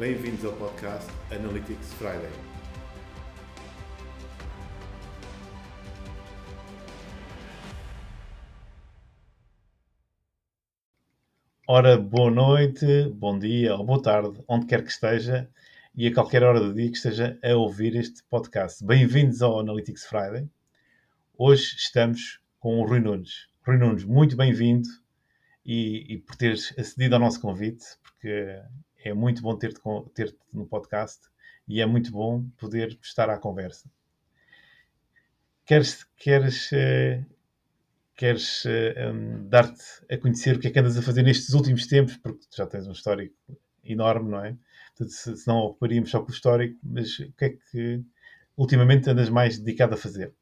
Bem-vindos ao podcast Analytics Friday. Ora, boa noite, bom dia ou boa tarde, onde quer que esteja e a qualquer hora do dia que esteja a ouvir este podcast. Bem-vindos ao Analytics Friday. Hoje estamos com o Rui Nunes. Rui Nunes, muito bem-vindo e, e, por teres acedido ao nosso convite, porque é muito bom ter-te ter no podcast e é muito bom poder estar à conversa. Queres, queres uh, queres eh, um, dar-te a conhecer o que é que andas a fazer nestes últimos tempos, porque já tens um histórico enorme, não é? Portanto, se, se não ocuparíamos só com o histórico, mas o que é que ultimamente andas mais dedicado a fazer?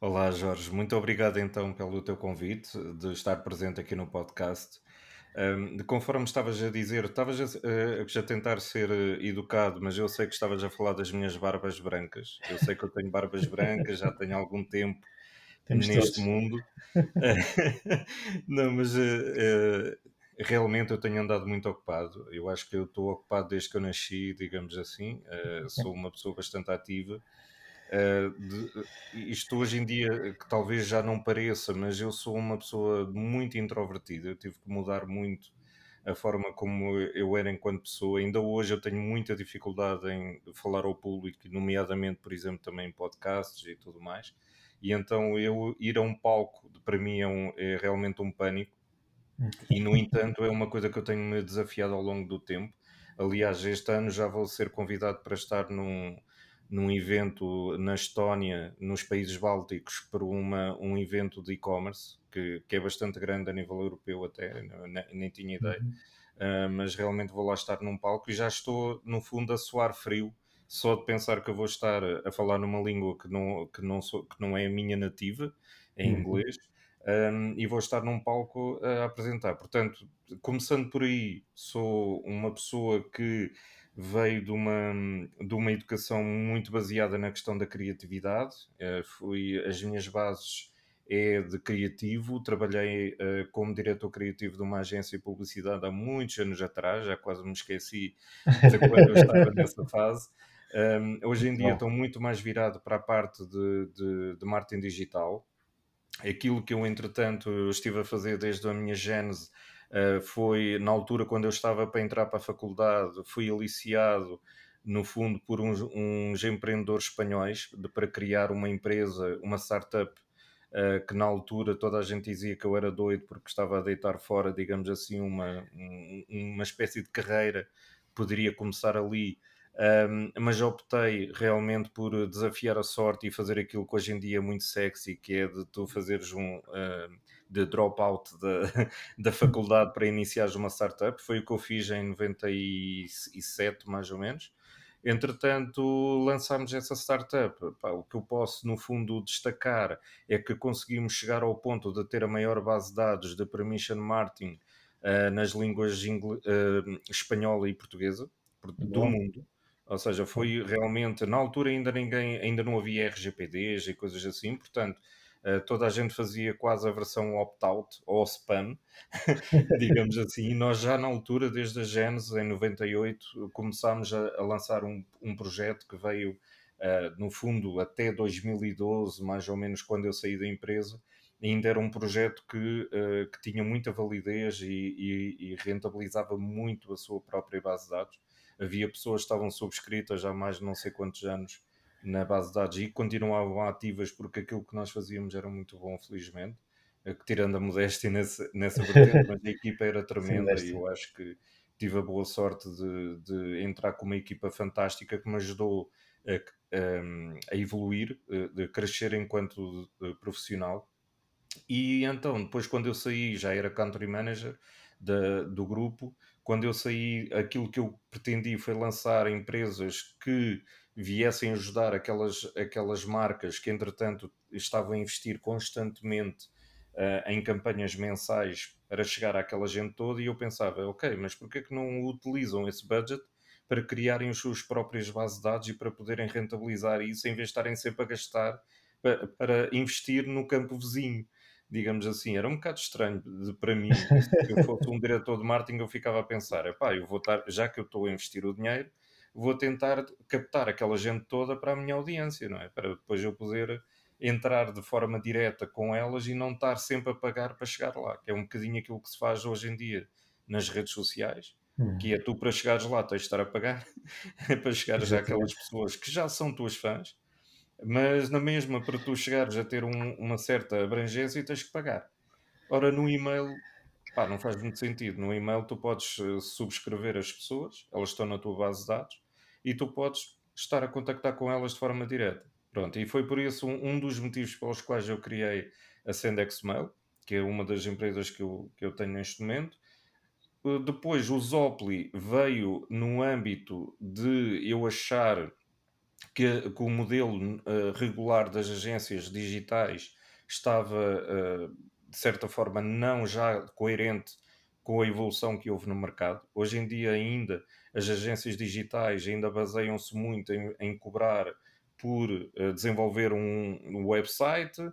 Olá Jorge, muito obrigado então pelo teu convite de estar presente aqui no podcast. Um, de conforme estavas a dizer, estavas a, a, a, tentar ser eh, educado, mas eu sei que estavas a falar das minhas barbas brancas. Eu sei que eu tenho barbas brancas, já tenho algum tempo temos neste todos. mundo. Não, mas uh, uh, realmente eu tenho andado muito ocupado. Eu acho que eu estou ocupado desde que eu nasci, digamos assim. Uh, sou uma pessoa bastante ativa. De, isto hoje em dia, que talvez já não pareça, mas eu sou uma pessoa muito introvertida. Eu tive que mudar muito a forma como eu era enquanto pessoa. Ainda hoje eu tenho muita dificuldade em falar ao público, nomeadamente, por exemplo, também em podcasts e tudo mais e então eu ir a um palco para mim é, um, é realmente um pânico e no entanto é uma coisa que eu tenho me desafiado ao longo do tempo aliás este ano já vou ser convidado para estar num, num evento na Estónia nos países bálticos para uma, um evento de e-commerce que, que é bastante grande a nível europeu até, nem, nem tinha ideia uhum. uh, mas realmente vou lá estar num palco e já estou no fundo a suar frio só de pensar que eu vou estar a falar numa língua que não, que não, sou, que não é a minha nativa, em uhum. inglês, um, e vou estar num palco a apresentar. Portanto, começando por aí, sou uma pessoa que veio de uma, de uma educação muito baseada na questão da criatividade. Uh, fui, as minhas bases é de criativo. Trabalhei uh, como diretor criativo de uma agência de publicidade há muitos anos atrás, já quase me esqueci de quando eu estava nessa fase. Um, hoje em dia estou muito mais virado para a parte de, de, de, marketing digital. Aquilo que eu, entretanto, estive a fazer desde a minha gênese uh, foi, na altura, quando eu estava para entrar para a faculdade, fui aliciado, no fundo, por uns, uns empreendedores espanhóis de, para criar uma empresa, uma startup, uh, que na altura toda a gente dizia que eu era doido porque estava a deitar fora, digamos assim, uma, um, uma espécie de carreira poderia começar ali. Um, mas optei realmente por desafiar a sorte e fazer aquilo que hoje em dia é muito sexy, que é de tu fazeres um uh, de dropout da, da faculdade para iniciares uma startup. Foi o que eu fiz em 97, mais ou menos. Entretanto, lançámos essa startup. Pá, o que eu posso, no fundo, destacar é que conseguimos chegar ao ponto de ter a maior base de dados de permission marketing uh, nas línguas uh, espanhola e portuguesa do mundo. Ou seja, foi realmente, na altura ainda ninguém, ainda não havia RGPDs e coisas assim, portanto, uh, toda a gente fazia quase a versão opt-out ou spam, digamos assim, e nós já na altura, desde a Genesis, em 98, começámos a, a lançar um, um, projeto que veio, uh, no fundo, até 2012, mais ou menos, quando eu saí da empresa, ainda era um projeto que, uh, que tinha muita validez e, e, e rentabilizava muito a sua própria base de dados. Havia pessoas que estavam subscritas há mais de não sei quantos anos na base de dados e continuavam ativas porque aquilo que nós fazíamos era muito bom, felizmente. Eh, tirando a modéstia nessa, nessa vertente, mas a equipa era tremenda Sim, e eu acho que tive a boa sorte de, de, entrar com uma equipa fantástica que me ajudou a, a, a evoluir, eh, de crescer enquanto eh, profissional. E então, depois, quando eu saí, já era country manager da, do grupo quando eu saí, aquilo que eu pretendi foi lançar empresas que viessem ajudar aquelas, aquelas marcas que, entretanto, estavam a investir constantemente uh, em campanhas mensais para chegar àquela gente toda. E eu pensava, ok, mas porquê é que não utilizam esse budget para criarem as suas próprias bases de dados e para poderem rentabilizar isso em vez de estarem sempre a gastar para, para investir no campo vizinho? digamos assim, era um bocado estranho de, para mim. Se eu fosse um diretor de marketing, eu ficava a pensar: epá, eu vou estar, já que eu estou a investir o dinheiro, vou tentar captar aquela gente toda para a minha audiência, não é? Para depois eu poder entrar de forma direta com elas e não estar sempre a pagar para chegar lá, que é um bocadinho aquilo que se faz hoje em dia nas redes sociais, hum. que é tu para chegares lá tens de estar a pagar para chegares àquelas pessoas que já são tuas fãs, mas na mesma para tu chegares a ter um, uma certa abrangência tens que pagar. Ora, no e-mail, pá, não faz muito sentido. No e-mail tu podes eh, subscrever as pessoas, elas estão na tua base de dados, e tu podes estar a contactar com elas de forma direta. Pronto, e foi por isso um, um dos motivos pelos quais eu criei a Sendex Mail, que é uma das empresas que eu, que eu tenho neste momento. Uh, depois o Zopli veio no âmbito de eu achar que, que o modelo uh, regular das agências digitais estava, uh, de certa forma, não já coerente com a evolução que houve no mercado. Hoje em dia ainda as agências digitais ainda baseiam-se muito em, em cobrar por uh, desenvolver um, um website, uh,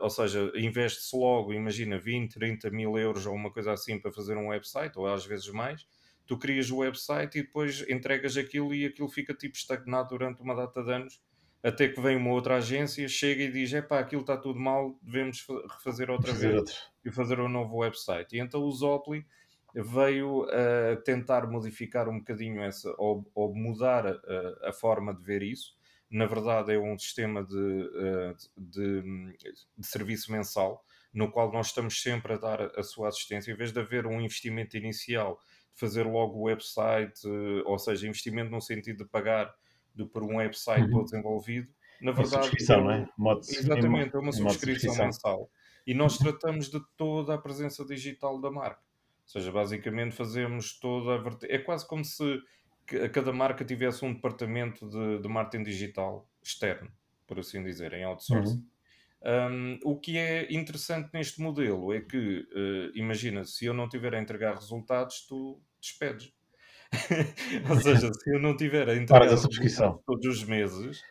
ou seja, investe-se logo, imagina, 20, 30 mil euros ou uma coisa assim para fazer um website, ou às vezes mais. Tu crias o website e depois entregas aquilo e aquilo fica tipo estagnado durante uma data de anos, até que vem uma outra agência, chega e diz: é pá, aquilo está tudo mal, devemos refazer outra fazer vez outro. e fazer um novo website. E então o Zopli veio a tentar modificar um bocadinho essa, ou, ou mudar a, a, forma de ver isso na verdade é um sistema de, eh, de, de, serviço mensal, no qual nós estamos sempre a dar a sua assistência, em vez de haver um investimento inicial, de fazer logo o website, eh, ou seja, investimento no sentido de pagar de, por um website uhum. todo desenvolvido, na verdade. Uma subscrição, não é? Modo, exatamente, é uma subscrição mensal. E nós tratamos de toda a presença digital da marca. Ou seja, basicamente fazemos toda a. É quase como se cada marca tivesse um departamento de, de marketing digital externo, por assim dizer, em outsourcing. Uhum. Um, o que é interessante neste modelo é que, uh, imagina, se eu não tiver a entregar resultados, tu despedes. Ou seja, se eu não tiver a entregar a todos os meses,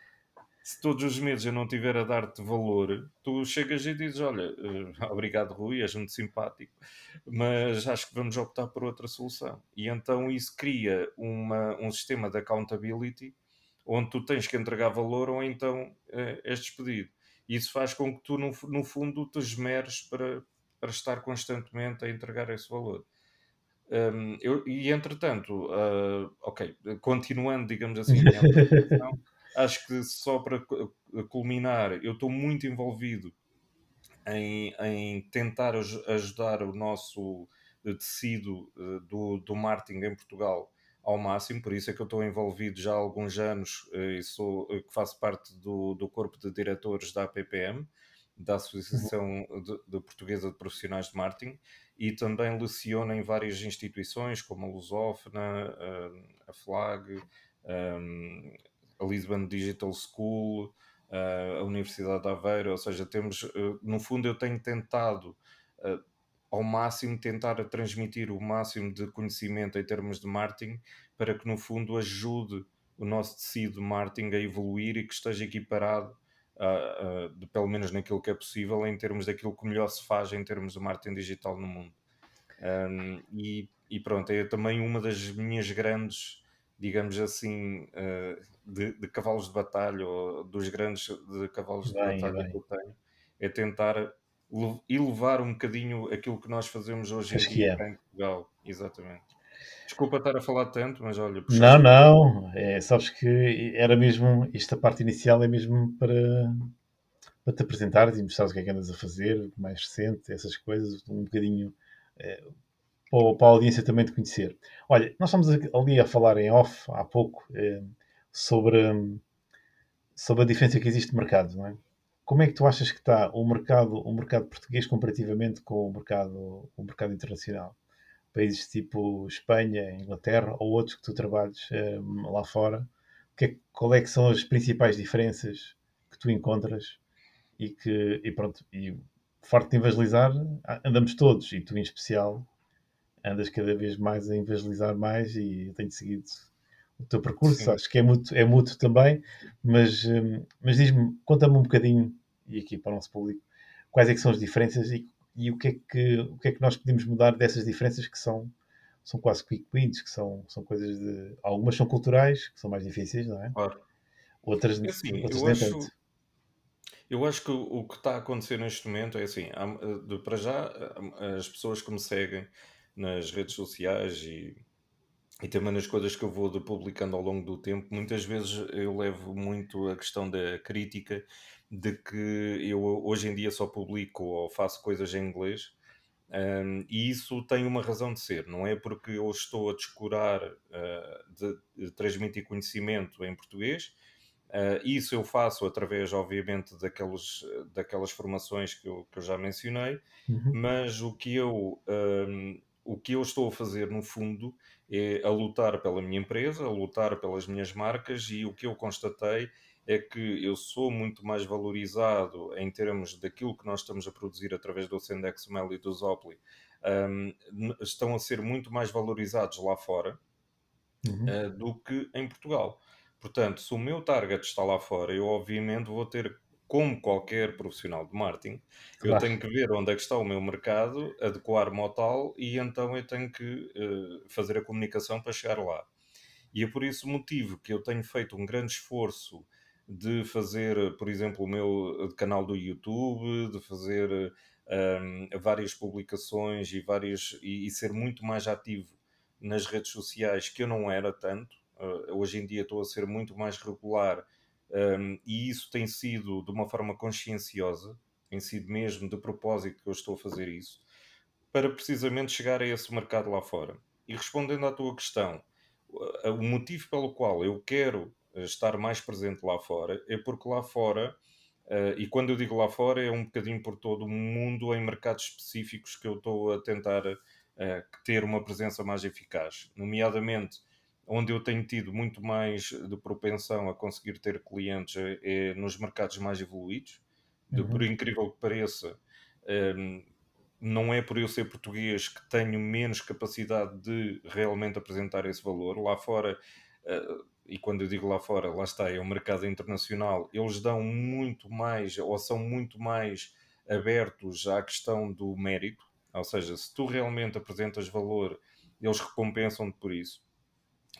se todos os meses eu não tiver a dar-te valor, tu chegas e dizes: Olha, uh, obrigado, Rui, és muito simpático, mas acho que vamos optar por outra solução. E então isso cria uma, um sistema de accountability onde tu tens que entregar valor ou então uh, és despedido. Isso faz com que tu, no, no fundo, te esmeres para, para estar constantemente a entregar esse valor. Um, eu, e entretanto, uh, ok, continuando, digamos assim, acho que só para culminar, eu estou muito envolvido em, em tentar ajudar o nosso eh, tecido eh, do, do marketing em Portugal ao máximo, por isso é que eu estou envolvido já há alguns anos eh, e sou, que faço parte do, do corpo de diretores da APPM, da Associação de, de Portuguesa de Profissionais de Marketing, e também leciono em várias instituições, como a Lusófona, a, a FLAG, a Lisbon Digital School, a Universidade de Aveiro, ou seja, temos, uh, no fundo eu tenho tentado uh, ao máximo tentar transmitir o máximo de conhecimento em termos de marketing para que no fundo ajude o nosso tecido de marketing a evoluir e que esteja equiparado Uh, de, pelo menos naquilo que é possível, em termos daquilo que melhor se faz em termos de marketing digital no mundo. Um, e, e, pronto, é também uma das minhas grandes, digamos assim, uh, de, de, cavalos de batalha ou dos grandes de cavalos de bem, batalha bem. que eu tenho é tentar elevar um bocadinho aquilo que nós fazemos hoje em dia é. em Portugal. Exatamente. Desculpa estar a falar tanto, mas olha. Não, não, é, sabes que era mesmo, esta parte inicial é mesmo para, para te apresentares e mostrar o que é que andas a fazer, mais recente, essas coisas, um bocadinho é, para, para, a audiência também te conhecer. Olha, nós estamos ali a falar em off há pouco. É, sobre, sobre a diferença que existe de mercado, não é? Como é que tu achas que está o mercado, o mercado português comparativamente com o mercado, o mercado internacional? Países tipo Espanha, Inglaterra ou outros que tu trabalhes um, lá fora, que é, qual é que são as principais diferenças que tu encontras e que, e pronto, e forte de evangelizar, andamos todos, e tu em especial, andas cada vez mais a evangelizar mais e eu tenho seguido o teu percurso, Sim. acho que é mútuo, é mútuo também, mas, hum, mas diz-me, conta-me um bocadinho, e aqui para o nosso público, quais é que são as diferenças e, e o, que é que, o que é que nós podemos mudar dessas diferenças que são, são quase quick wins, que são, são coisas de. Algumas são culturais, que são mais difíceis, não é? Claro. Outras, É assim, outras eu acho, tanto. eu acho que o que está a acontecer neste momento é assim, de- para já, as pessoas que me seguem nas redes sociais e, e também nas coisas que eu vou publicando ao longo do tempo, muitas vezes eu levo muito a questão da crítica de que eu hoje em dia só publico ou faço coisas em inglês. Um, e isso tem uma razão de ser, não é porque eu estou a descurar uh, de, de transmitir conhecimento em português, Uh, isso eu faço através, obviamente, daqueles, daquelas formações que eu, que eu já mencionei, Uhum. mas o que, eu, um, o que eu estou a fazer, no fundo, é a lutar pela minha empresa, a lutar pelas minhas marcas, e o que eu constatei é que eu sou muito mais valorizado em termos daquilo que nós estamos a produzir através do Sendex Mail e do Zopli, um, estão a ser muito mais valorizados lá fora Uhum. uh, do que em Portugal. Portanto, se o meu target está lá fora, eu obviamente vou ter, como qualquer profissional de marketing, eu Claro. tenho que ver onde é que está o meu mercado, adequar-me ao tal e então eu tenho que uh, fazer a comunicação para chegar lá. E é por esse motivo que eu tenho feito um grande esforço de fazer, por exemplo, o meu canal do YouTube, de fazer um, várias publicações e, várias, e, e ser muito mais ativo nas redes sociais que eu não era tanto. Uh, hoje em dia estou a ser muito mais regular um, e isso tem sido de uma forma conscienciosa, tem sido mesmo de propósito que eu estou a fazer isso, para precisamente chegar a esse mercado lá fora. E respondendo à tua questão, o motivo pelo qual eu quero estar mais presente lá fora é porque lá fora, uh, e quando eu digo lá fora, é um bocadinho por todo o mundo em mercados específicos que eu estou a tentar uh, ter uma presença mais eficaz, nomeadamente onde eu tenho tido muito mais de propensão a conseguir ter clientes é, é nos mercados mais evoluídos. De, Uhum. Por incrível que pareça, um, não é por eu ser português que tenho menos capacidade de realmente apresentar esse valor. Lá fora, uh, e quando eu digo lá fora, lá está, é o mercado internacional, eles dão muito mais, ou são muito mais abertos à questão do mérito. Ou seja, se tu realmente apresentas valor, eles recompensam-te por isso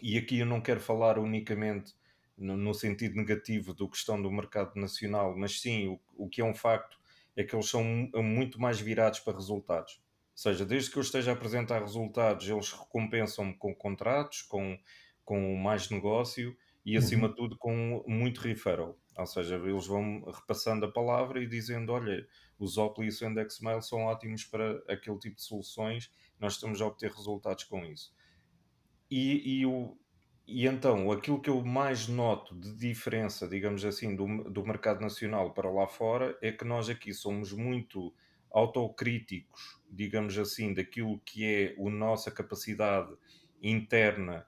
e aqui eu não quero falar unicamente no, no, sentido negativo do questão do mercado nacional, mas sim, o, o que é um facto é que eles são muito mais virados para resultados. Ou seja, desde que eu esteja a apresentar resultados, eles recompensam-me com contratos, com, com mais negócio e, acima Uhum. de tudo, com muito referral. Ou seja, eles vão repassando a palavra e dizendo: olha, os Opel e o Sendex Mail são ótimos para aquele tipo de soluções, nós estamos a obter resultados com isso. E, e, o, e então, aquilo que eu mais noto de diferença, digamos assim, do, do mercado nacional para lá fora é que nós aqui somos muito autocríticos, digamos assim, daquilo que é a nossa capacidade interna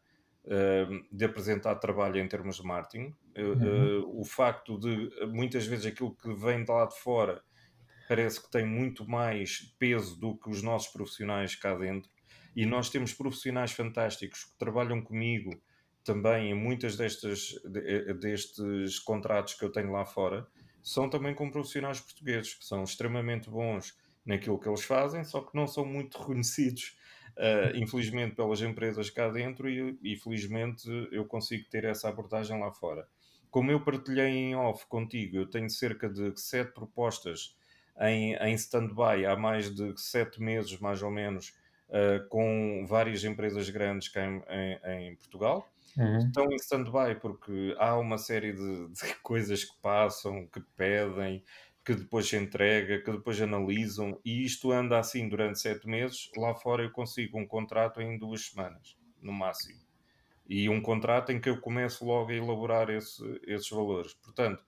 de apresentar trabalho em termos de marketing. Uhum. Uh, o facto de muitas vezes aquilo que vem de lá de fora parece que tem muito mais peso do que os nossos profissionais cá dentro e nós temos profissionais fantásticos que trabalham comigo também em muitas destas, destes contratos que eu tenho lá fora, são também com profissionais portugueses, que são extremamente bons naquilo que eles fazem, só que não são muito reconhecidos, uh, infelizmente, pelas empresas cá dentro e, e felizmente eu consigo ter essa abordagem lá fora. Como eu partilhei em off contigo, eu tenho cerca de sete propostas em, em stand-by há mais de sete meses, mais ou menos, uh, com várias empresas grandes cá em, em, em Portugal. Uhum. Estão em stand-by porque há uma série de, de, coisas que passam, que pedem, que depois se entrega, que depois analisam, e isto anda assim durante sete meses. Lá fora eu consigo um contrato em duas semanas, no máximo. E um contrato em que eu começo logo a elaborar esse, esses valores. Portanto,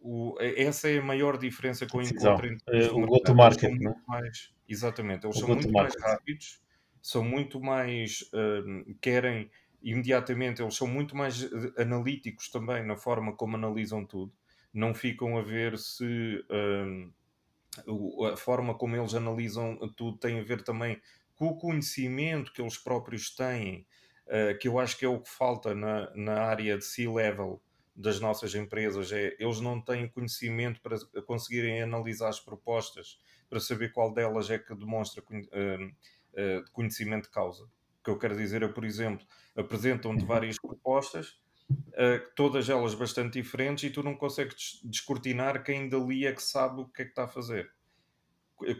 o, essa é a maior diferença que eu encontro entre uh, o go-to-market, não? Mais, exatamente, eles o são muito mais rápidos, são muito mais uh, querem imediatamente, eles são muito mais analíticos também na forma como analisam tudo, não ficam a ver se uh, a forma como eles analisam tudo tem a ver também com o conhecimento que eles próprios têm, uh, que eu acho que é o que falta na, na área de C-level das nossas empresas é eles não têm conhecimento para conseguirem analisar as propostas para saber qual delas é que demonstra uh, uh, conhecimento de causa. O que eu quero dizer é, por exemplo, apresentam-te várias propostas, uh, todas elas bastante diferentes, e tu não consegues descortinar quem dali é que sabe o que é que está a fazer.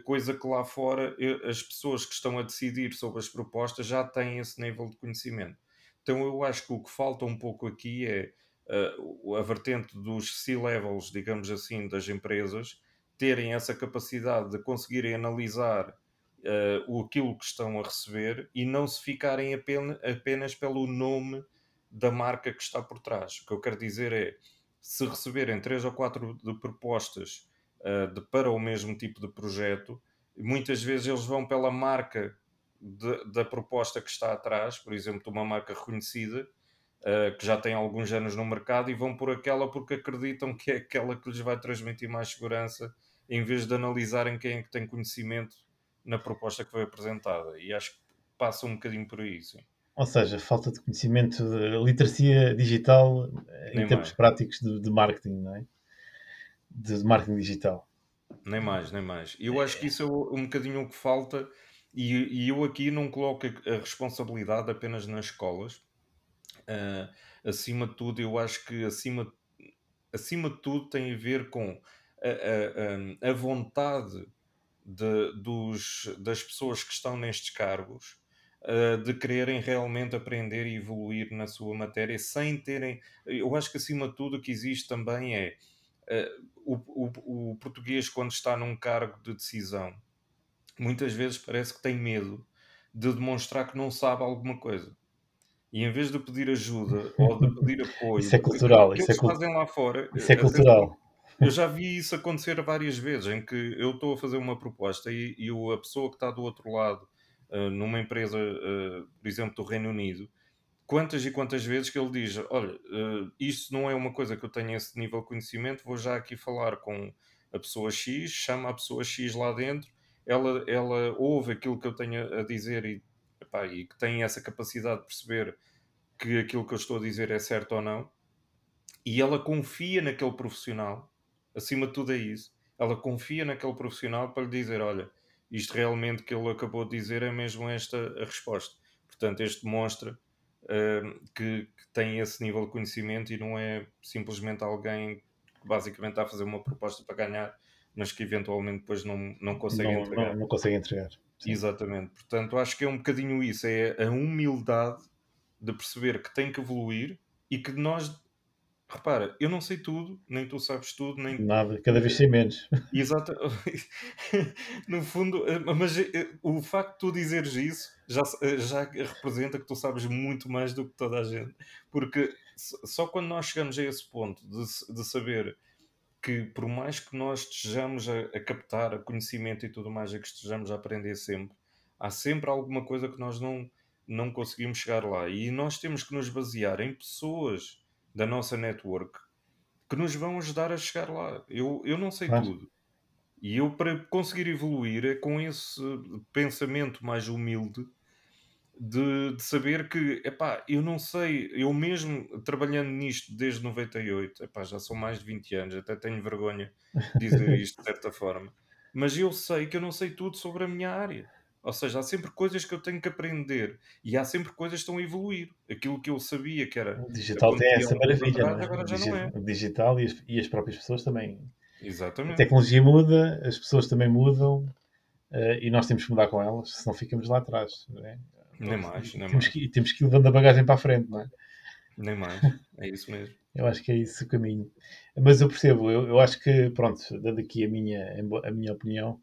Coisa que lá fora as pessoas que estão a decidir sobre as propostas já têm esse nível de conhecimento. Então eu acho que o que falta um pouco aqui é uh, a vertente dos C-levels, digamos assim, das empresas, terem essa capacidade de conseguirem analisar uh, aquilo que estão a receber e não se ficarem apenas, apenas pelo nome da marca que está por trás. O que eu quero dizer é, se receberem três ou quatro de propostas uh, de, para o mesmo tipo de projeto, muitas vezes eles vão pela marca de, da proposta que está atrás, por exemplo, de uma marca reconhecida, uh, que já tem alguns anos no mercado, e vão por aquela porque acreditam que é aquela que lhes vai transmitir mais segurança, em vez de analisarem quem é que tem conhecimento na proposta que foi apresentada. E acho que passa um bocadinho por aí, sim. Ou seja, falta de conhecimento de literacia digital eh, em termos mais. práticos de, de, marketing, não é? De, de, marketing digital. Nem mais, nem mais. Eu acho que isso é um bocadinho o que falta, e, e eu aqui não coloco a responsabilidade apenas nas escolas. Uh, acima de tudo, eu acho que acima, acima de tudo tem a ver com a, a, a vontade de, dos, das pessoas que estão nestes cargos de quererem realmente aprender e evoluir na sua matéria sem terem. Eu acho que acima de tudo o que existe também é uh, o, o, o português, quando está num cargo de decisão, muitas vezes parece que tem medo de demonstrar que não sabe alguma coisa. E em vez de pedir ajuda ou de pedir apoio, isso é cultural. Isso é, cult... fazem lá fora, isso é cultural. Eu já vi isso acontecer várias vezes, em que eu estou a fazer uma proposta e, e a pessoa que está do outro lado, numa empresa, uh, por exemplo, do Reino Unido, quantas e quantas vezes que ele diz: Olha, uh, isto não é uma coisa que eu tenho esse nível de conhecimento, vou já aqui falar com a pessoa X, chama a pessoa X lá dentro, ela, ela ouve aquilo que eu tenho a dizer e, epá, e que tem essa capacidade de perceber que aquilo que eu estou a dizer é certo ou não, e ela confia naquele profissional acima de tudo é isso. Ela confia naquele profissional para lhe dizer: olha, isto realmente que ele acabou de dizer é mesmo esta a resposta. Portanto, este demonstra uh, que, que, tem esse nível de conhecimento e não é simplesmente alguém que basicamente está a fazer uma proposta para ganhar, mas que eventualmente depois não, não consegue não, entregar. Não, não consegue entregar. Sim. Exatamente. Portanto, acho que é um bocadinho isso: é a humildade de perceber que tem que evoluir e que nós repara, eu não sei tudo, nem tu sabes tudo, nem. Nada, cada vez sei menos. Exato. no fundo, eh, mas eh, o facto de tu dizeres isso já, eh, já representa que tu sabes muito mais do que toda a gente. Porque só quando nós chegamos a esse ponto de, de saber que, por mais que nós estejamos a, a captar a conhecimento e tudo mais, e que estejamos a aprender sempre, há sempre alguma coisa que nós não, não conseguimos chegar lá. E nós temos que nos basear em pessoas da nossa network que nos vão ajudar a chegar lá. Eu, eu não sei claro. tudo. E eu, para conseguir evoluir, é com esse pensamento mais humilde de, de saber que, epá, eu não sei, eu mesmo trabalhando nisto desde 98, epá, já são mais de 20 anos, até tenho vergonha de dizer isto de certa forma, mas eu sei que eu não sei tudo sobre a minha área. Ou seja, há sempre coisas que eu tenho que aprender e há sempre coisas que estão a evoluir. Aquilo que eu sabia que era. O digital tem essa maravilha. Atrás, é? agora já não é. O digital e as, e as, próprias pessoas também. Exatamente. A tecnologia muda, as pessoas também mudam uh, e nós temos que mudar com elas, senão ficamos lá atrás. Não é? Nem mais, nem temos mais. Que, temos que ir levando a bagagem para a frente, não é? Nem mais, é isso mesmo. eu acho que é isso o caminho. Mas eu percebo, eu, eu acho que, pronto, dando aqui a minha, a minha opinião.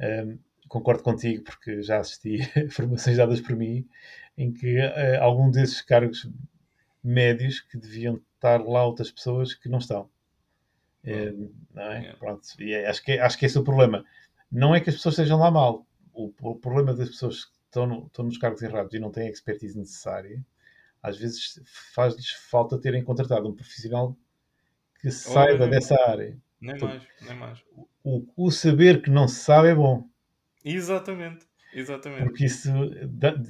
Um, ehm, concordo contigo, porque já assisti a formações dadas por mim, em que uh, algum desses cargos médios que deviam estar lá outras pessoas que não estão. Uh, não é? Yeah. Pronto. E é, acho, que, é, acho que esse é o problema. Não é que as pessoas estejam lá mal. O, o problema das pessoas que estão, no, estão nos cargos errados e não têm a expertise necessária, às vezes faz-lhes falta terem contratado um profissional que saiba dessa área. Nem mais, nem mais. O, o saber que não se sabe é bom. Exatamente. Exatamente. Porque isso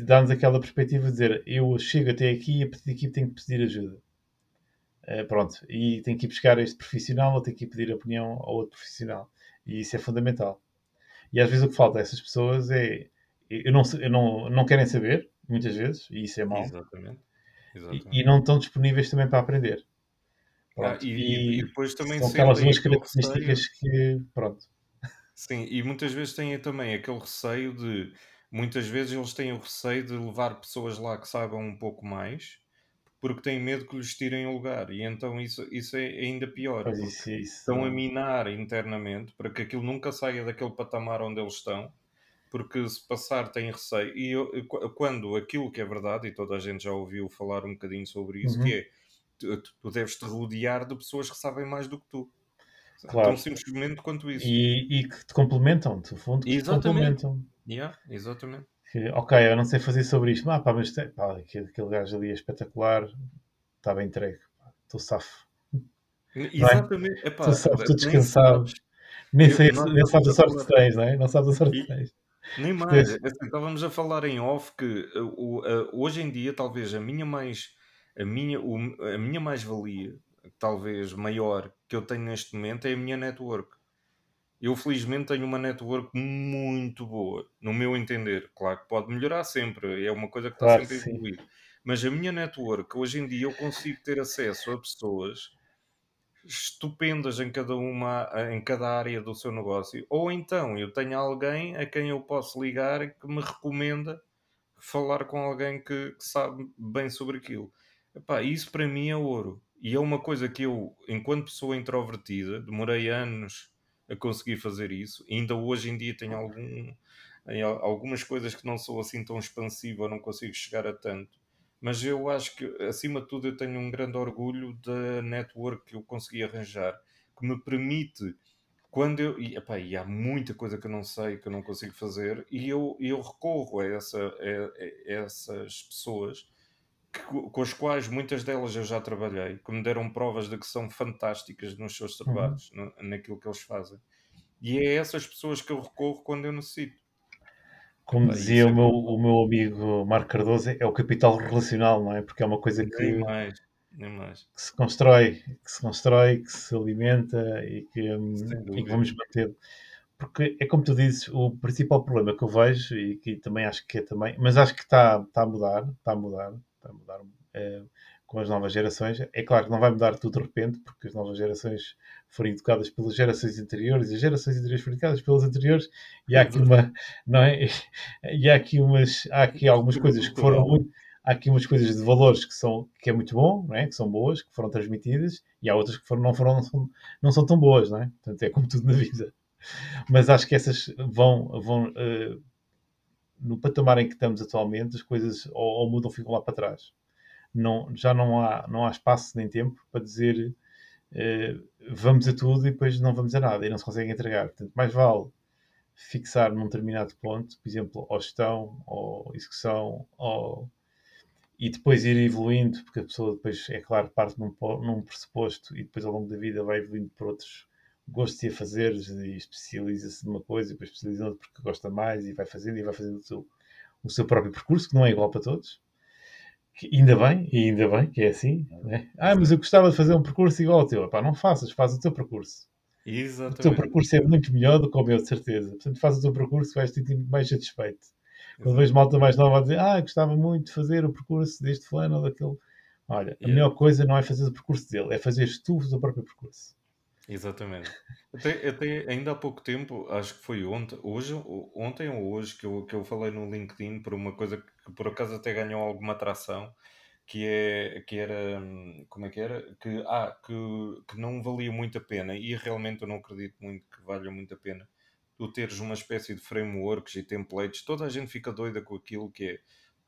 dá-nos aquela perspectiva de dizer eu chego até aqui e a partir daqui tenho que pedir ajuda. Uh, pronto, e tem que ir buscar este profissional ou tem que ir pedir opinião ao outro profissional. E isso é fundamental. E às vezes o que falta a essas pessoas é. Eu não, eu não, não querem saber, muitas vezes, e isso é mau. Exatamente. Exatamente. E, e, não estão disponíveis também para aprender. Ah, e, e, e, depois também são aquelas duas características que. Pronto. Sim, e muitas vezes têm também aquele receio de. Muitas vezes eles têm o receio de levar pessoas lá que saibam um pouco mais porque têm medo que lhes tirem o lugar. E então isso, isso é ainda pior. Isso, isso, estão a minar internamente para que aquilo nunca saia daquele patamar onde eles estão, porque se passar têm receio. E eu, quando aquilo que é verdade, e toda a gente já ouviu falar um bocadinho sobre isso, uhum. que é tu, tu deves te rodear de pessoas que sabem mais do que tu. Claro. Tão simplesmente quanto isso. E, e que te complementam, no fundo, que exatamente. te complementam. Yeah, exatamente que, ok, eu não sei fazer sobre isto, ah, pá, mas pá, aquele, aquele gajo ali é espetacular, está bem entregue, estou safo. Exatamente, estou safo, estou descansado. Nem, sei, não, nem sabes a sorte que tens, não é? Não sabes a sorte que tens. Nem mais, é assim, estávamos a falar em off que uh, uh, hoje em dia talvez a minha mais a minha, o, a minha mais-valia, talvez maior que eu tenho neste momento é a minha network eu felizmente tenho uma network muito boa, no meu entender. Claro que pode melhorar sempre, é uma coisa que está claro, sempre a evoluir. Mas a minha network, hoje em dia, eu consigo ter acesso a pessoas estupendas em cada uma, em cada área do seu negócio. Ou então eu tenho alguém a quem eu posso ligar que me recomenda falar com alguém que, que sabe bem sobre aquilo. Epá, isso para mim é ouro. E é uma coisa que eu, enquanto pessoa introvertida, demorei anos a conseguir fazer isso. E ainda hoje em dia tenho algum, algumas coisas que não sou assim tão expansivo, não consigo chegar a tanto. Mas eu acho que, acima de tudo, eu tenho um grande orgulho da network que eu consegui arranjar, que me permite, quando eu. E, epá, e há muita coisa que eu não sei, que eu não consigo fazer, e eu, eu recorro a, essa, a, a essas pessoas que, com as quais muitas delas eu já trabalhei, que me deram provas de que são fantásticas nos seus uhum. trabalhos, uhum. no, naquilo que eles fazem. E é essas pessoas que eu recorro quando eu necessito. Como dizia é o meu, o meu amigo Marco Cardoso, é o capital relacional, não é? Porque é uma coisa que, nem mais, nem mais. que se constrói, que se constrói, que se alimenta e que, hum, e que vamos manter. Porque é como tu dizes, o principal problema que eu vejo, e que também acho que é também, mas acho que está, está a mudar, está a mudar, está a mudar é, com as novas gerações. É claro que não vai mudar tudo de repente, porque as novas gerações foram educadas pelas gerações anteriores e as gerações anteriores foram educadas pelas anteriores e há aqui uma, não é? E há aqui umas, há aqui algumas coisas que foram muito, há aqui umas coisas de valores que são que é muito bom, não é? Que são boas, que foram transmitidas e há outras que foram, não foram, não são, não são tão boas, não é? Portanto, é como tudo na vida. Mas acho que essas vão, vão uh, no patamar em que estamos atualmente, as coisas ou, ou mudam ou ficam lá para trás. Não, já não há, não há espaço nem tempo para dizer eh, vamos a tudo e depois não vamos a nada e não se consegue entregar. Portanto, mais vale fixar num determinado ponto, por exemplo, ou gestão, ou execução, ou... e depois ir evoluindo, porque a pessoa depois, é claro, parte num, num pressuposto e depois ao longo da vida vai evoluindo por outros gostos e a fazer e especializa-se numa coisa e depois especializa outra porque gosta mais e vai fazendo e vai fazendo o seu, o seu próprio percurso, que não é igual para todos. Que ainda bem, e ainda bem que é assim. Né? Ah, mas eu gostava de fazer um percurso igual ao teu. Epá, não faças, faz o teu percurso. Exatamente. O teu percurso é muito melhor do que o meu, de certeza. Portanto, faz o teu percurso e vais te sentir mais satisfeito. Quando vejo malta mais nova a dizer, ah, gostava muito de fazer o percurso deste fulano ou daquele. Olha, a melhor coisa não é fazer o percurso dele, é fazer tu o teu próprio percurso. Exatamente. Até, até ainda há pouco tempo, acho que foi ontem, hoje, ontem ou hoje, que eu, que eu falei no LinkedIn por uma coisa que por acaso até ganhou alguma atração, que, é, que era, como é que era? Que, ah, que, que não valia muito a pena, e realmente eu não acredito muito que valha muito a pena, tu teres uma espécie de frameworks e templates, toda a gente fica doida com aquilo que é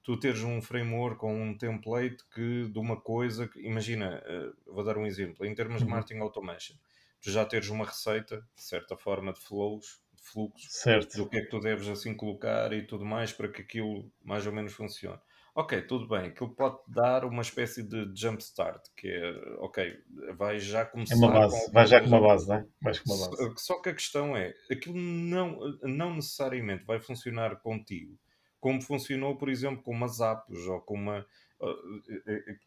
tu teres um framework ou um template que de uma coisa, que, imagina, uh, vou dar um exemplo, em termos de uhum. marketing automation, tu já teres uma receita, de certa forma, de flows, de fluxos, certo. do que é que tu deves assim colocar e tudo mais para que aquilo mais ou menos funcione. Ok, tudo bem, aquilo pode dar uma espécie de jump start, que é, ok, vai já começar. É uma base, vai já com uma base, não é? Vais com uma base. Só que a questão é, aquilo não, não necessariamente vai funcionar contigo, como funcionou, por exemplo, com umas apps ou com uma.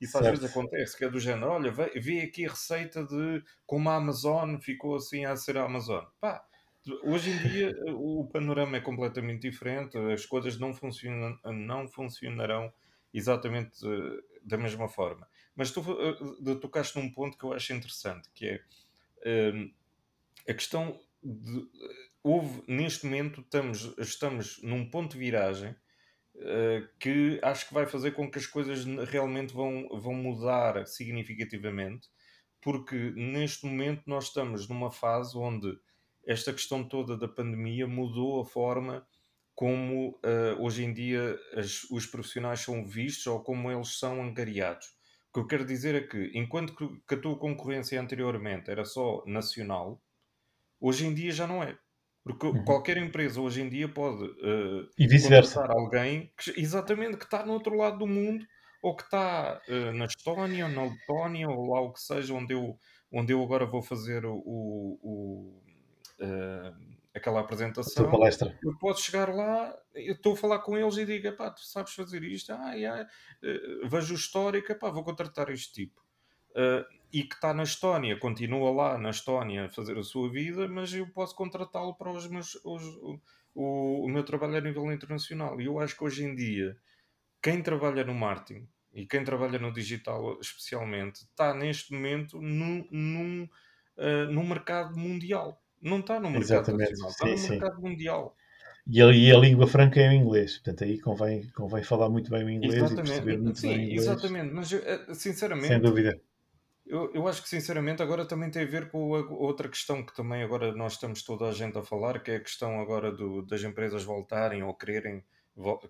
Isso às certo. vezes acontece, que é do género, olha, vê aqui a receita de como a Amazon ficou assim a ser a Amazon. Pá, hoje em dia o panorama é completamente diferente, as coisas não, funcionam, não funcionarão exatamente da mesma forma. Mas tu tocaste num ponto que eu acho interessante, que é hum, a questão de. Houve, neste momento, estamos, estamos num ponto de viragem que acho que vai fazer com que as coisas realmente vão, vão mudar significativamente, porque neste momento nós estamos numa fase onde esta questão toda da pandemia mudou a forma como uh, hoje em dia as, os profissionais são vistos ou como eles são angariados. O que eu quero dizer é que, enquanto que a tua concorrência anteriormente era só nacional, hoje em dia já não é. Porque uhum. qualquer empresa hoje em dia pode uh, e vice-versa. alguém que, exatamente que está no outro lado do mundo ou que está uh, na Estónia ou na Letónia ou lá o que seja onde eu, onde eu agora vou fazer o, o uh, aquela apresentação. palestra. Eu posso chegar lá, eu estou a falar com eles e digo: pá, tu sabes fazer isto? Ah, yeah. vejo o histórico, pá, vou contratar este tipo. Uh, e que está na Estónia, continua lá na Estónia a fazer a sua vida, mas eu posso contratá-lo para os meus, os, o, o, meu trabalho a nível internacional. E eu acho que hoje em dia, quem trabalha no marketing e quem trabalha no digital especialmente, está neste momento num, num, uh, num mercado mundial. Não está no mercado Exatamente. nacional, está sim, no sim. mercado mundial. E a, e a, língua franca é o inglês, portanto aí convém, convém falar muito bem o inglês exatamente. e perceber muito Sim, bem o inglês. Exatamente, mas eh, sinceramente, sem dúvida. Eu, eu acho que sinceramente agora também tem a ver com a, outra questão que também agora nós estamos toda a gente a falar, que é a questão agora do, das empresas voltarem ou quererem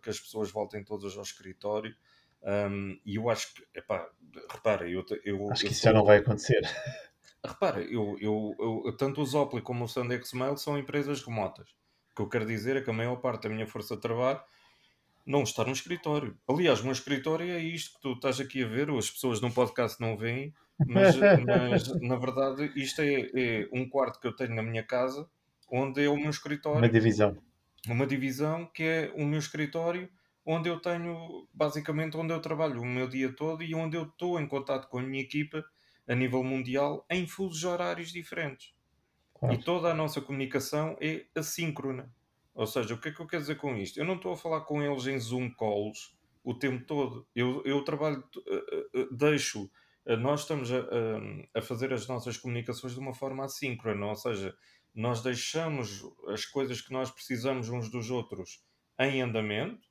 que as pessoas voltem todas ao escritório. Um, e eu acho que, epá, repara, eu, eu acho que eu isso já não vai acontecer. Repara, eu, eu, eu, tanto o Zopli como o Sandex Mail são empresas remotas. O que eu quero dizer é que a maior parte da minha força de trabalho não está no escritório. Aliás, o meu escritório é isto que tu estás aqui a ver, as pessoas no podcast não veem, mas, mas na verdade isto é, é, um quarto que eu tenho na minha casa, onde é o meu escritório. Uma divisão. Uma divisão que é o meu escritório, onde eu tenho, basicamente, onde eu trabalho o meu dia todo e onde eu estou em contato com a minha equipa a nível mundial em fusos horários diferentes. Claro. E toda a nossa comunicação é assíncrona. Ou seja, o que é que eu quero dizer com isto? Eu não estou a falar com eles em Zoom calls o tempo todo. Eu, eu trabalho, uh, uh, deixo nós estamos a, a, fazer as nossas comunicações de uma forma assíncrona, ou seja, nós deixamos as coisas que nós precisamos uns dos outros em andamento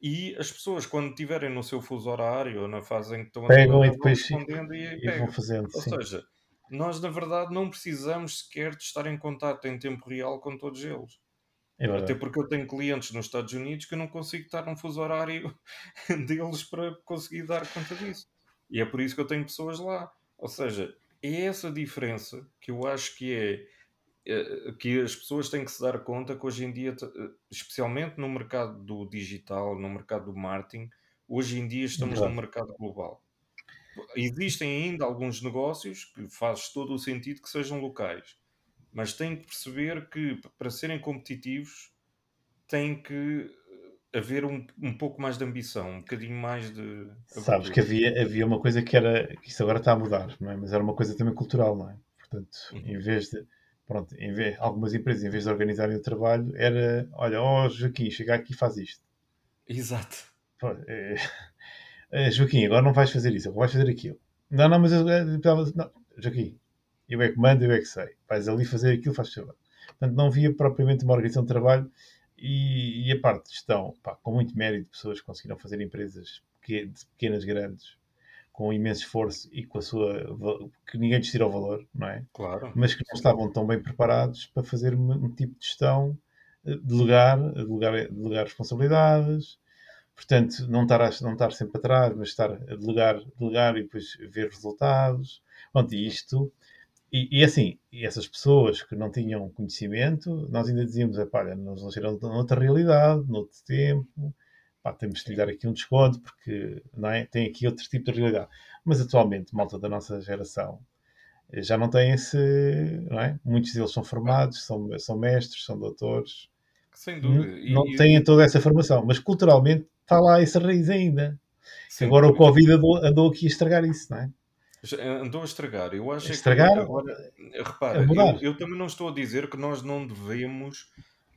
e as pessoas, quando estiverem no seu fuso horário ou na fase em que estão pegam a e depois respondendo e, e vão fazendo. Ou sim. seja, nós na verdade não precisamos sequer de estar em contato em tempo real com todos eles. É Até porque eu tenho clientes nos Estados Unidos que eu não consigo estar num fuso horário deles para conseguir dar conta disso. E é por isso que eu tenho pessoas lá. Ou seja, é essa diferença que eu acho que é, é que as pessoas têm que se dar conta que hoje em dia, especialmente no mercado do digital, no mercado do marketing, hoje em dia estamos num mercado global. Existem ainda alguns negócios que faz todo o sentido que sejam locais, mas têm que perceber que para serem competitivos têm que haver um, um pouco mais de ambição, um bocadinho mais de. Sabes que havia, havia uma coisa que era. que isso agora está a mudar, não é? Mas era uma coisa também cultural, não é? Portanto, uhum. em vez de. Pronto, em vez, algumas empresas, em vez de organizarem o trabalho, era: olha, ó oh, Joaquim, chega aqui e faz isto. Exato. Pô, é, é, Joaquim, agora não vais fazer isso, agora vais fazer aquilo. Não, não, mas eu. Não, Joaquim, eu é que mando, eu é que sei. Vais ali fazer aquilo, faz favor. Portanto, não havia propriamente uma organização de trabalho e, e a parte de gestão, pá, com muito mérito, pessoas que conseguiram fazer empresas de pequenas, grandes, com imenso esforço e com a sua. que ninguém lhes tira o valor, não é? Claro. Mas que não estavam tão bem preparados para fazer um, um tipo de gestão, eh, delegar, delegar, delegar responsabilidades, portanto, não estar, a, não estar sempre atrás, mas estar a delegar, delegar e depois ver resultados. Pronto, e isto e, e, assim, e essas pessoas que não tinham conhecimento, nós ainda dizíamos, olha, nós vamos ser noutra realidade, noutro tempo, pá, temos de lhe dar aqui um desconto, porque não é? tem aqui outro tipo de realidade. Mas atualmente, malta da nossa geração, eh, já não tem esse, não é? Muitos deles são formados, são, são mestres, são doutores. Sem dúvida. Não, não têm toda essa formação, mas culturalmente está lá essa raiz ainda. Agora o Covid andou, andou, aqui a estragar isso, não é? Andou a estragar. Eu acho a estragar, que agora, repara, eu, eu, também não estou a dizer que nós não devemos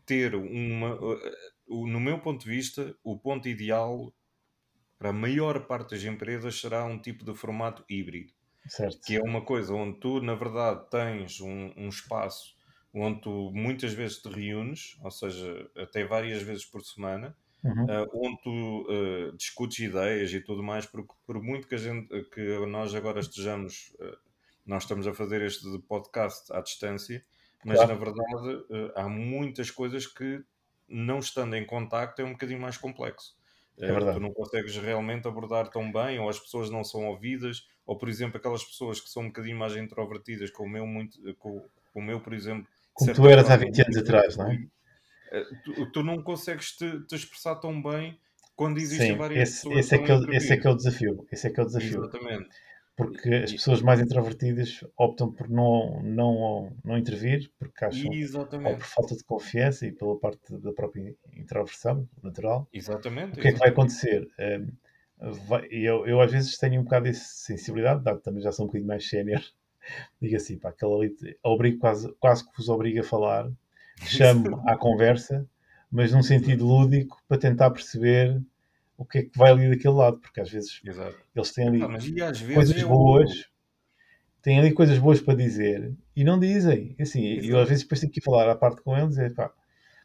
ter uma. No meu ponto de vista, o ponto ideal para a maior parte das empresas será um tipo de formato híbrido. Certo. Que é uma coisa onde tu, na verdade, tens um, um espaço onde tu muitas vezes te reúnes, ou seja, até várias vezes por semana, uhum. uh, onde tu uh, discutes ideias e tudo mais, porque por muito que, a gente, que nós agora estejamos, uh, nós estamos a fazer este podcast à distância, mas claro. na verdade há muitas coisas que não estando em contacto é um bocadinho mais complexo. É verdade. Tu não consegues realmente abordar tão bem, ou as pessoas não são ouvidas, ou por exemplo, aquelas pessoas que são um bocadinho mais introvertidas, como eu, muito, com, o meu, por exemplo. Como tu eras há 20 anos atrás, não é? Eh, tu, tu não consegues te, te, expressar tão bem quando existem Sim, várias esse, pessoas. Esse é, que é, esse é que é o desafio. Esse é que é o desafio. Exatamente. Porque as pessoas mais introvertidas optam por não, não, não intervir, porque acham Exatamente. ou por falta de confiança e pela parte da própria introversão natural. Exatamente. O que é que vai acontecer? Um, vai, eu, eu às vezes tenho um bocado de sensibilidade, dado também já sou um bocadinho mais sénior. Digo assim, pá, aquela ali obrigo, quase, quase que vos obriga a falar, chamo à conversa, mas num sentido lúdico para tentar perceber o que é que vai ali daquele lado, porque às vezes Exato. eles têm ali ah, coisas boas, têm ali coisas boas para dizer e não dizem. Assim, eu às vezes depois tenho que falar à parte com eles e dizer, pá,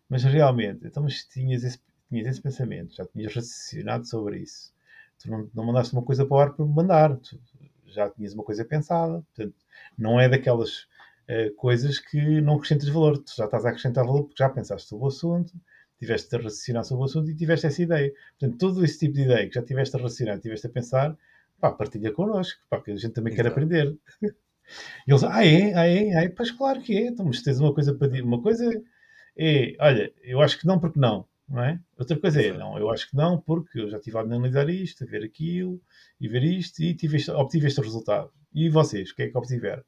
mas realmente, então, mas tinhas esse, tinhas esse pensamento, já tinhas raciocinado sobre isso. Tu não, não mandaste uma coisa para o ar por mandar, tu já tinhas uma coisa pensada, portanto, não é daquelas uh, coisas que não acrescentas valor, tu já estás a acrescentar valor porque já pensaste sobre o assunto, tiveste a raciocinar sobre o assunto e tiveste essa ideia. Portanto, todo esse tipo de ideia que já tiveste a raciocinar, tiveste a pensar, pá, partilha connosco, pá, que a gente também Exato. quer aprender. E eles, ah é, ah é, ah é, pois claro que é, então, mas tens uma coisa para dizer, uma coisa é, olha, eu acho que não porque não, não é? Outra coisa é, Exato. é, não, eu acho que não porque eu já estive a analisar isto, a ver aquilo, e ver isto, e tive este, obtive este resultado. E vocês, o que é que obtiveram?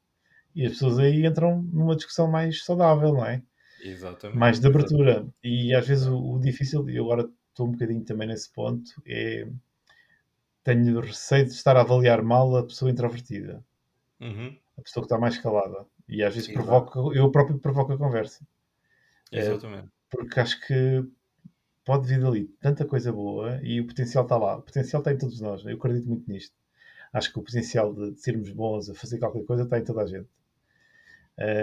E as pessoas aí entram numa discussão mais saudável, não é? Exatamente. mais de abertura. E às vezes o, o difícil, e agora estou um bocadinho também nesse ponto, é tenho receio de estar a avaliar mal a pessoa introvertida. Uhum. A pessoa que está mais calada. E às vezes provoca, eu próprio provoco a conversa. É, Exatamente. É, porque acho que pode vir dali tanta coisa boa e o potencial está lá. O potencial está em todos nós. Eu acredito muito nisto. Acho que o potencial de, de sermos bons a fazer qualquer coisa está em toda a gente.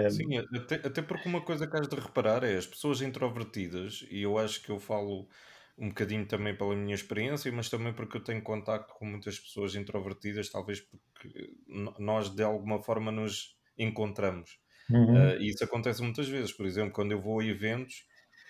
Sim, até, até porque uma coisa que has de reparar é as pessoas introvertidas, e eu acho que eu falo um bocadinho também pela minha experiência, mas também porque eu tenho contacto com muitas pessoas introvertidas, talvez porque nós de alguma forma nos encontramos. Uhum. Uh, e isso acontece muitas vezes. Por exemplo, quando eu vou a eventos,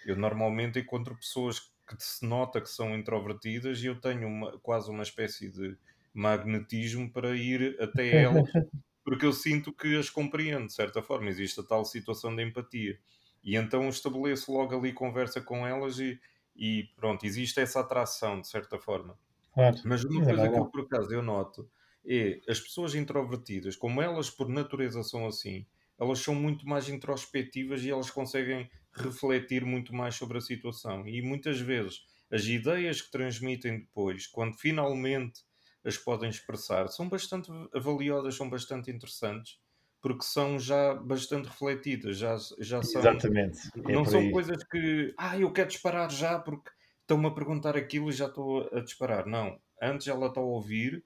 eu normalmente encontro pessoas que se nota que são introvertidas e eu tenho uma, quase uma espécie de magnetismo para ir até elas porque eu sinto que as compreendo, de certa forma. Existe a tal situação de empatia. E então estabeleço logo ali conversa com elas e, e pronto, existe essa atração, de certa forma. Claro. Mas uma é coisa que eu, por acaso eu noto é as pessoas introvertidas, como elas por natureza são assim, elas são muito mais introspectivas e elas conseguem refletir muito mais sobre a situação. E muitas vezes as ideias que transmitem depois, quando finalmente as podem expressar, são bastante valiosas, são bastante interessantes, porque são já bastante refletidas, já, já são. Exatamente. É não são coisas que, ah, eu quero disparar já porque estão-me a perguntar aquilo e já estou a disparar. Não. Antes ela está a ouvir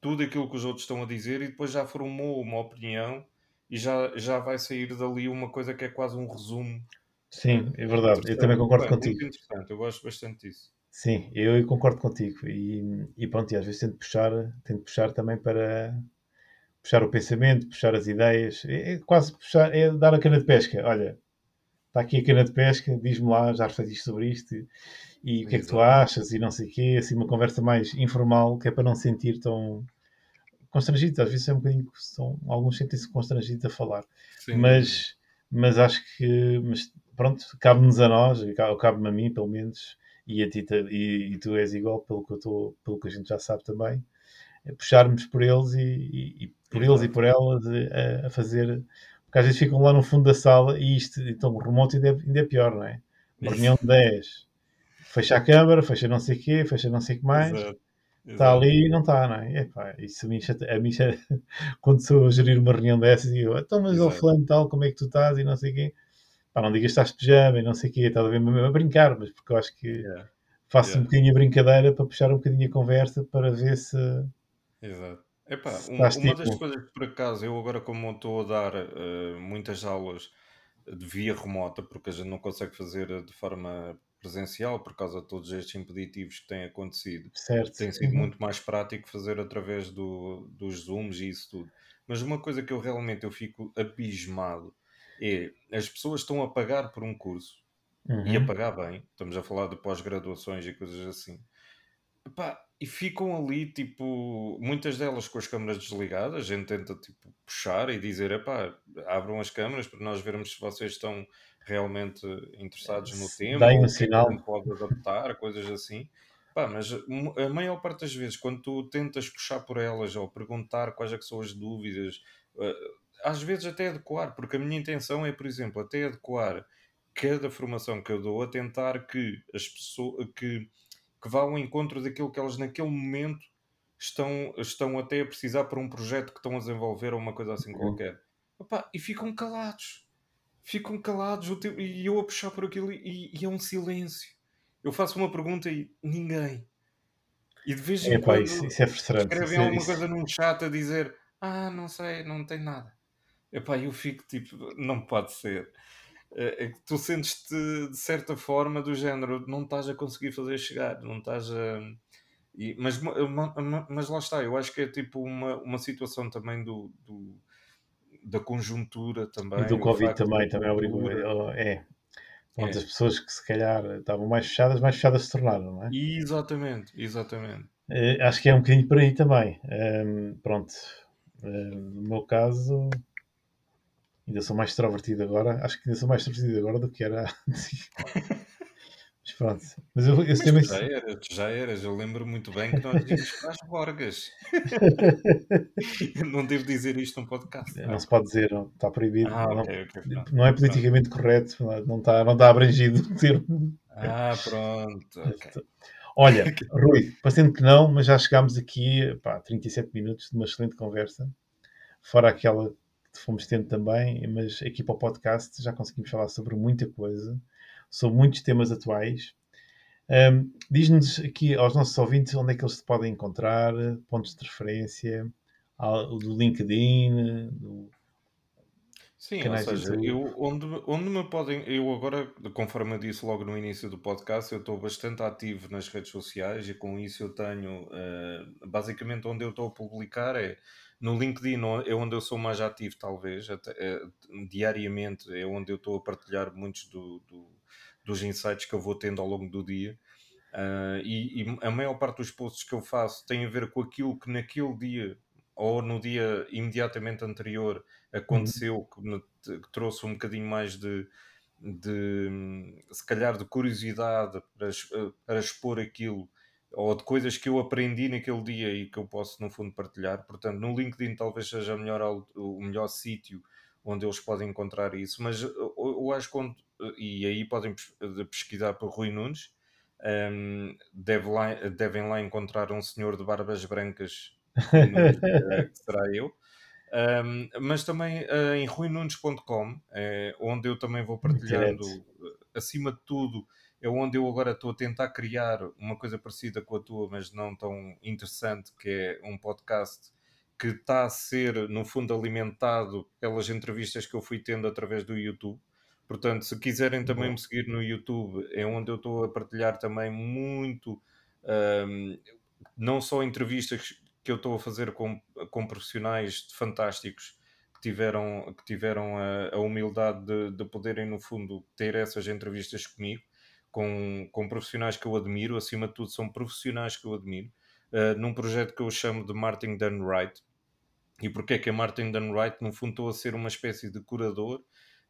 tudo aquilo que os outros estão a dizer e depois já formou uma opinião e já, já vai sair dali uma coisa que é quase um resumo. Sim, é verdade. Eu também concordo é, contigo. Muito interessante, eu gosto bastante disso. Sim, eu concordo contigo. E, e pronto, e às vezes tento puxar, tento puxar também para puxar o pensamento, puxar as ideias. É, é quase puxar, é dar a cana de pesca. Olha, está aqui a cana de pesca, diz-me lá, já refletiste sobre isto e o que é que tu achas e não sei o quê. Assim, uma conversa mais informal, que é para não sentir tão constrangido. Às vezes é um bocadinho, são, alguns sentem-se constrangidos a falar. Sim. Mas, mas acho que, mas, pronto, cabe-nos a nós, cabe-me a mim, pelo menos, e, a ti, e, e, tu és igual, pelo que, eu tô, pelo que a gente já sabe também, é puxarmos por eles e, e, e por eles e por elas a, a, fazer. Porque às vezes ficam lá no fundo da sala e isto, então o remoto ainda é, ainda é pior, não é? Uma reunião de 10, fecha a câmara, fecha não sei o quê, fecha não sei o que mais. Exato. Está ali e não está, não é? Epá, isso a mim, a mim chate- quando sou a gerir uma reunião dessas, digo, então, mas ao Exato. fulano tal, como é que tu estás e não sei o quê. Pá, não digas que estás de pijama e não sei o quê, estás a ver mesmo a brincar, mas porque eu acho que Yeah, faço Yeah. um bocadinho a brincadeira para puxar um bocadinho a conversa para ver se. Exato. Epá, Se um- uma das tipo- coisas que por acaso eu agora como estou a dar eh, muitas aulas de via remota, porque a gente não consegue fazer de forma presencial por causa de todos estes impeditivos que têm acontecido, Certo. tem sido Uhum. muito mais prático fazer através do, dos Zooms e isso tudo. Mas uma coisa que eu realmente eu fico abismado é as pessoas estão a pagar por um curso e a Uhum. pagar bem, estamos a falar de pós-graduações e coisas assim, Epá, e ficam ali, tipo, muitas delas com as câmaras desligadas, a gente tenta, tipo, puxar e dizer, epá, abram as câmaras para nós vermos se vocês estão realmente interessados no tema, ou um que é sinal. pode adaptar, coisas assim. Pá, mas a maior parte das vezes, quando tu tentas puxar por elas ou perguntar quais é são as dúvidas, eh, às vezes até adequar, porque a minha intenção é, por exemplo, até adequar cada formação que eu dou a tentar que as pessoas que, que vá ao encontro daquilo que elas naquele momento estão, estão até a precisar para um projeto que estão a desenvolver ou uma coisa assim Uhum. qualquer. Opa, e ficam calados. Ficam calados o tempo- e eu a puxar por aquilo e, e é um silêncio. Eu faço uma pergunta e ninguém. E de vez em Epá, quando isso, isso é escrevem é- alguma isso- coisa num chat a dizer ah, não sei, não tem nada. Epá, eu fico tipo, não pode ser. É é que tu sentes-te de certa forma do género, não estás a conseguir fazer chegar, não estás a. e- mas, ma- ma- mas lá está, eu acho que é tipo uma, uma situação também do, do- da conjuntura também. E do Covid também, também obrigou. cultura. É. Pronto, É. as pessoas que se calhar estavam mais fechadas, mais fechadas se tornaram, não é? Exatamente, exatamente. Eh, acho que é um bocadinho por aí também. Ehm, pronto. Ehm, no meu caso, ainda sou mais extrovertido agora. Acho que ainda sou mais extrovertido agora do que era antes. Mas pronto. Mas eu, eu Mas também. tu já eras, tu já eras, eu lembro muito bem que nós íamos para as borgas. Não devo dizer isto num podcast. Não se pode dizer, não, está proibido. Ah, não, ok, ok, pronto. não é politicamente correto, não é- não está, não está abrangido o termo. Ah, pronto, ok. Olha, Rui, parecendo que não, mas já chegámos aqui a 37 minutos de uma excelente conversa, fora aquela que fomos tendo também, mas aqui para o podcast já conseguimos falar sobre muita coisa, sobre muitos temas atuais. Ahm, Diz-nos aqui aos nossos ouvintes onde é que eles se podem encontrar, pontos de referência, do LinkedIn, do... Sim, ou seja, eu, onde, onde me podem. Eu agora, conforme eu disse logo no início do podcast, eu estou bastante ativo nas redes sociais e com isso eu tenho. eh, basicamente, onde eu estou a publicar é no LinkedIn, é onde eu sou mais ativo, talvez, até, eh, diariamente, é onde eu estou a partilhar muitos do- do- dos insights que eu vou tendo ao longo do dia. Ah, e, e a maior parte dos posts que eu faço tem a ver com aquilo que naquele dia ou no dia imediatamente anterior aconteceu que me que trouxe um bocadinho mais de, de se calhar de curiosidade para, para expor aquilo ou de coisas que eu aprendi naquele dia e que eu posso no fundo partilhar. Portanto, no LinkedIn talvez seja melhor o melhor sítio onde eles podem encontrar isso, mas eu, eu acho que e aí podem pes- de pesquisar por Rui Nunes, hum, deve lá- devem lá encontrar um senhor de barbas brancas, Nunes, eh, que será eu. Um, mas também uh, em ruinunes.com, é onde eu também vou partilhando, Direto. acima de tudo, é onde eu agora estou a tentar criar uma coisa parecida com a tua, mas não tão interessante, que é um podcast que está a ser, no fundo, alimentado pelas entrevistas que eu fui tendo através do YouTube. Portanto, se quiserem também me seguir no YouTube, é onde eu estou a partilhar também muito, um, não só entrevistas que eu estou a fazer com, com profissionais fantásticos que tiveram, que tiveram a, a humildade de, de poderem, no fundo, ter essas entrevistas comigo, com, com profissionais que eu admiro, acima de tudo, são profissionais que eu admiro, uh, num projeto que eu chamo de Martin Done Right. E porque é que a Martin Done Right, no fundo, estou a ser uma espécie de curador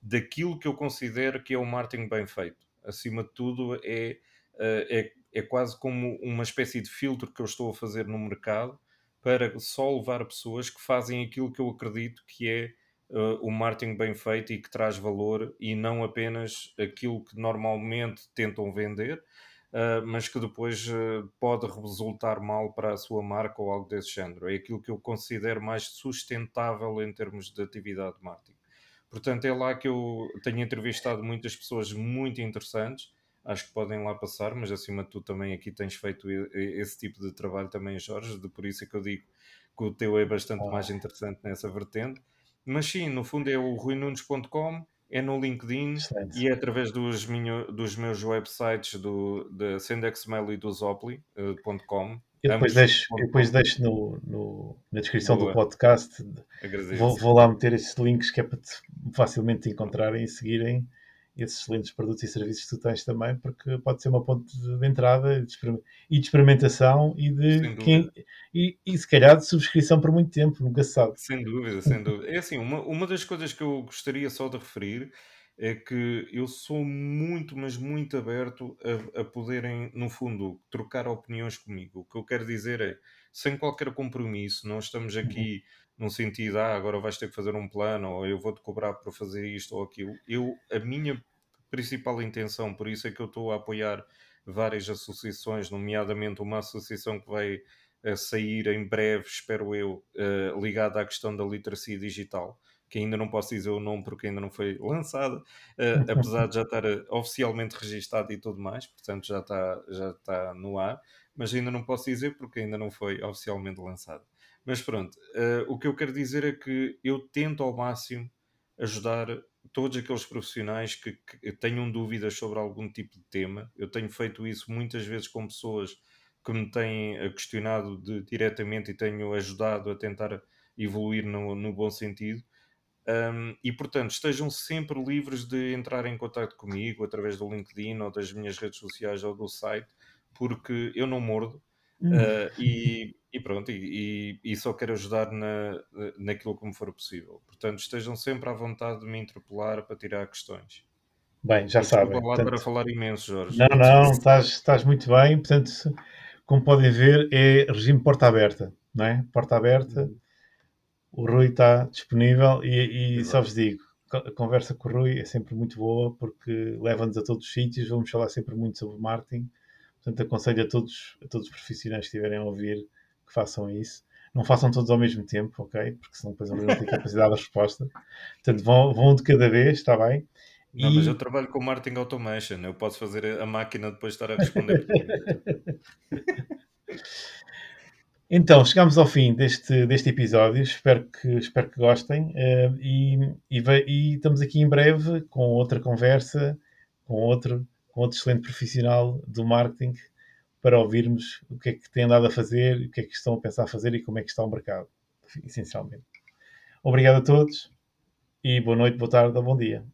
daquilo que eu considero que é o marketing bem feito. Acima de tudo, é, uh, é, é quase como uma espécie de filtro que eu estou a fazer no mercado para só levar pessoas que fazem aquilo que eu acredito que é uh, o marketing bem feito e que traz valor e não apenas aquilo que normalmente tentam vender. uh, mas que depois uh, pode resultar mal para a sua marca ou algo desse género. É aquilo que eu considero mais sustentável em termos de atividade de marketing. Portanto, é lá que eu tenho entrevistado muitas pessoas muito interessantes. Acho que podem lá passar, mas acima de tudo também aqui tens feito esse tipo de trabalho também, Jorge, de por isso é que eu digo que o teu é bastante oh. mais interessante nessa vertente. Mas sim, no fundo é o ruinunes.com, é no LinkedIn Excelente. e é através dos, dos meus websites do, da Sendexmail e do Zopli.com. Uh, eu depois deixo, eu depois deixo no, no, na descrição Boa. do podcast. Vou, vou, lá meter esses links que é para te facilmente encontrarem e seguirem esses excelentes produtos e serviços que tu tens também, porque pode ser uma ponte de entrada e de experimentação e de quem, e, e, se calhar de subscrição por muito tempo, nunca se sabe. Sem dúvida, sem dúvida. É assim, uma, uma das coisas que eu gostaria só de referir é que eu sou muito, mas muito aberto a, a poderem, no fundo, trocar opiniões comigo. O que eu quero dizer é, sem qualquer compromisso, não estamos uhum. aqui num sentido, ah, agora vais ter que fazer um plano, ou eu vou-te cobrar para fazer isto ou aquilo. Eu, a minha principal intenção, por isso é que eu estou a apoiar várias associações, nomeadamente uma associação que vai a sair em breve, espero eu, uh, ligada à questão da literacia digital, que ainda não posso dizer o nome porque ainda não foi lançada, uh, apesar de já estar oficialmente registado e tudo mais, portanto já está, já está no ar, mas ainda não posso dizer porque ainda não foi oficialmente lançada. Mas pronto, o que eu quero dizer é que eu tento ao máximo ajudar todos aqueles profissionais que, que tenham dúvidas sobre algum tipo de tema. Eu tenho feito isso muitas vezes com pessoas que me têm eh, questionado de, diretamente e tenho ajudado a tentar evoluir no, no bom sentido. Um, e portanto, estejam sempre livres de entrar em contato comigo através do LinkedIn ou das minhas redes sociais ou do site, porque eu não mordo uh, e, e, pronto, e, e, só quero ajudar na, naquilo me for possível. Portanto, estejam sempre à vontade de me interpelar para tirar questões. Bem, já sabem. lá portanto... para falar imenso, Jorge. Não, não, estás, estás muito bem. Portanto, como podem ver, é regime porta aberta, não é? Porta aberta, uhum. o Rui está disponível e, e só vos digo, a conversa com o Rui é sempre muito boa porque leva-nos a todos os sítios, vamos falar sempre muito sobre marketing. Portanto, aconselho a todos, a todos os profissionais que estiverem a ouvir que façam isso. Não façam todos ao mesmo tempo, ok? Porque senão depois não têm capacidade de resposta. Portanto, vão, vão de cada vez, está bem? Não, e... mas eu trabalho com marketing automation, eu posso fazer a máquina depois estar a responder. então, chegamos ao fim deste, deste episódio, espero que, espero que gostem uh, e, e, e, estamos aqui em breve com outra conversa, com outro, com outro excelente profissional do marketing para ouvirmos o que é que têm andado a fazer, o que é que estão a pensar fazer e como é que está o mercado, essencialmente. Obrigado a todos e boa noite, boa tarde ou bom dia.